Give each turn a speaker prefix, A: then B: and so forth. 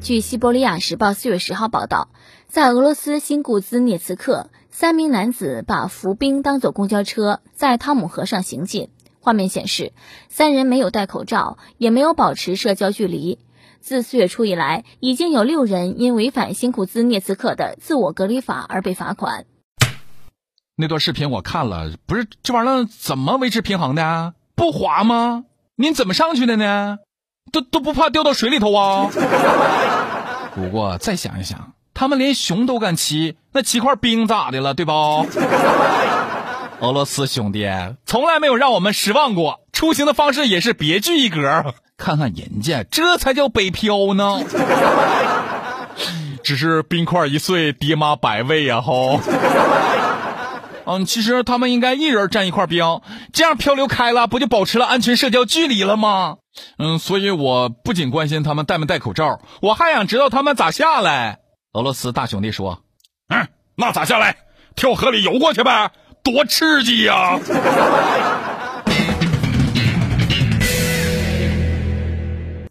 A: 据西伯利亚时报四月十号报道，在俄罗斯新库兹涅茨克，三名男子把浮冰当作公交车，在汤姆河上行进。画面显示，三人没有戴口罩，也没有保持社交距离。自四月初以来，已经有六人因违反新库兹涅茨克的自我隔离法而被罚款。
B: 那段视频我看了，不是这玩意儿怎么维持平衡的？不滑吗？您怎么上去的呢？都都不怕掉到水里头啊？不过再想一想，他们连熊都敢骑，那骑块冰咋的了？对不？俄罗斯兄弟从来没有让我们失望过，出行的方式也是别具一格。看看人家，这才叫北漂呢。只是冰块一碎，爹妈百味呀！吼。嗯，其实他们应该一人占一块冰，这样漂流开了，不就保持了安全社交距离了吗？嗯，所以我不仅关心他们戴没戴口罩，我还想知道他们咋下来。俄罗斯大兄弟说：“嗯，那咋下来？跳河里游过去呗。”多刺激呀！